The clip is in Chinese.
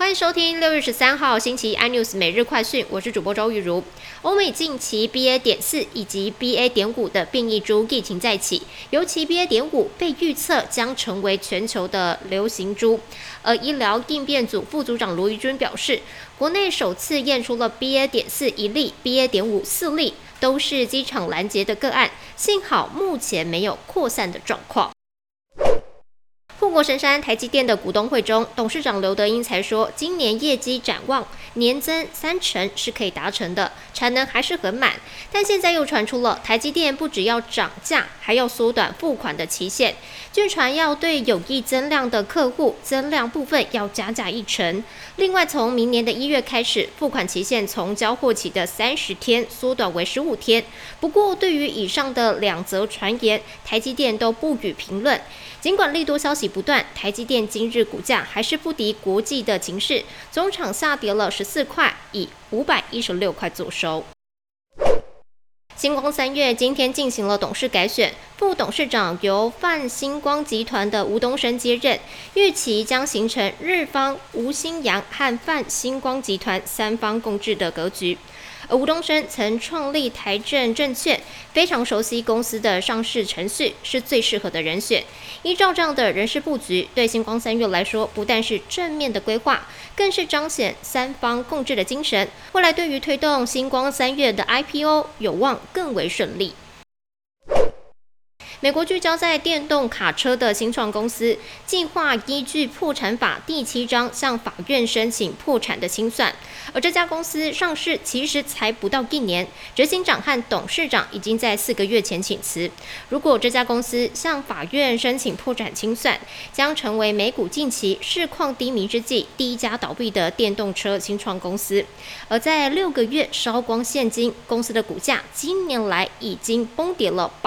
欢迎收听六月十三号星期一 iNews 每日快讯，我是主播周玉如。欧美近期 BA. 点四以及 BA. 点五的变异株疫情再起，尤其 BA. 点五被预测将成为全球的流行株。而医疗应变组副组长罗玉军表示，国内首次验出了 BA. 点四一例，BA. 点五四例，都是机场拦截的个案，幸好目前没有扩散的状况。护国神山台积电的股东会中，董事长刘德英才说，今年业绩展望年增三成是可以达成的，产能还是很满。但现在又传出了台积电不只要涨价，还要缩短付款的期限，据传要对有意增量的客户增量部分要加价一成。另外，从明年的一月开始，付款期限从交货期的三十天缩短为十五天。不过，对于以上的两则传言，台积电都不予评论。尽管利多消息不断，台积电今日股价还是不敌国际的情势，总场下跌了十四块，以五百一十六块作收。星光三月今天进行了董事改选，副董事长由泛星光集团的吴东升接任，预期将形成日方、吴新阳和泛星光集团三方共治的格局。而吴东升曾创立台证证券，非常熟悉公司的上市程序，是最适合的人选。依照这样的人事布局，对星光三月来说，不但是正面的规划，更是彰显三方共治的精神。未来对于推动星光三月的 IPO，有望更为顺利。美国聚焦在电动卡车的新创公司，计划依据破产法第七章向法院申请破产的清算。而这家公司上市其实才不到一年，执行长和董事长已经在四个月前请辞。如果这家公司向法院申请破产清算，将成为美股近期市况低迷之际第一家倒闭的电动车新创公司。而在六个月烧光现金，公司的股价今年来已经崩跌了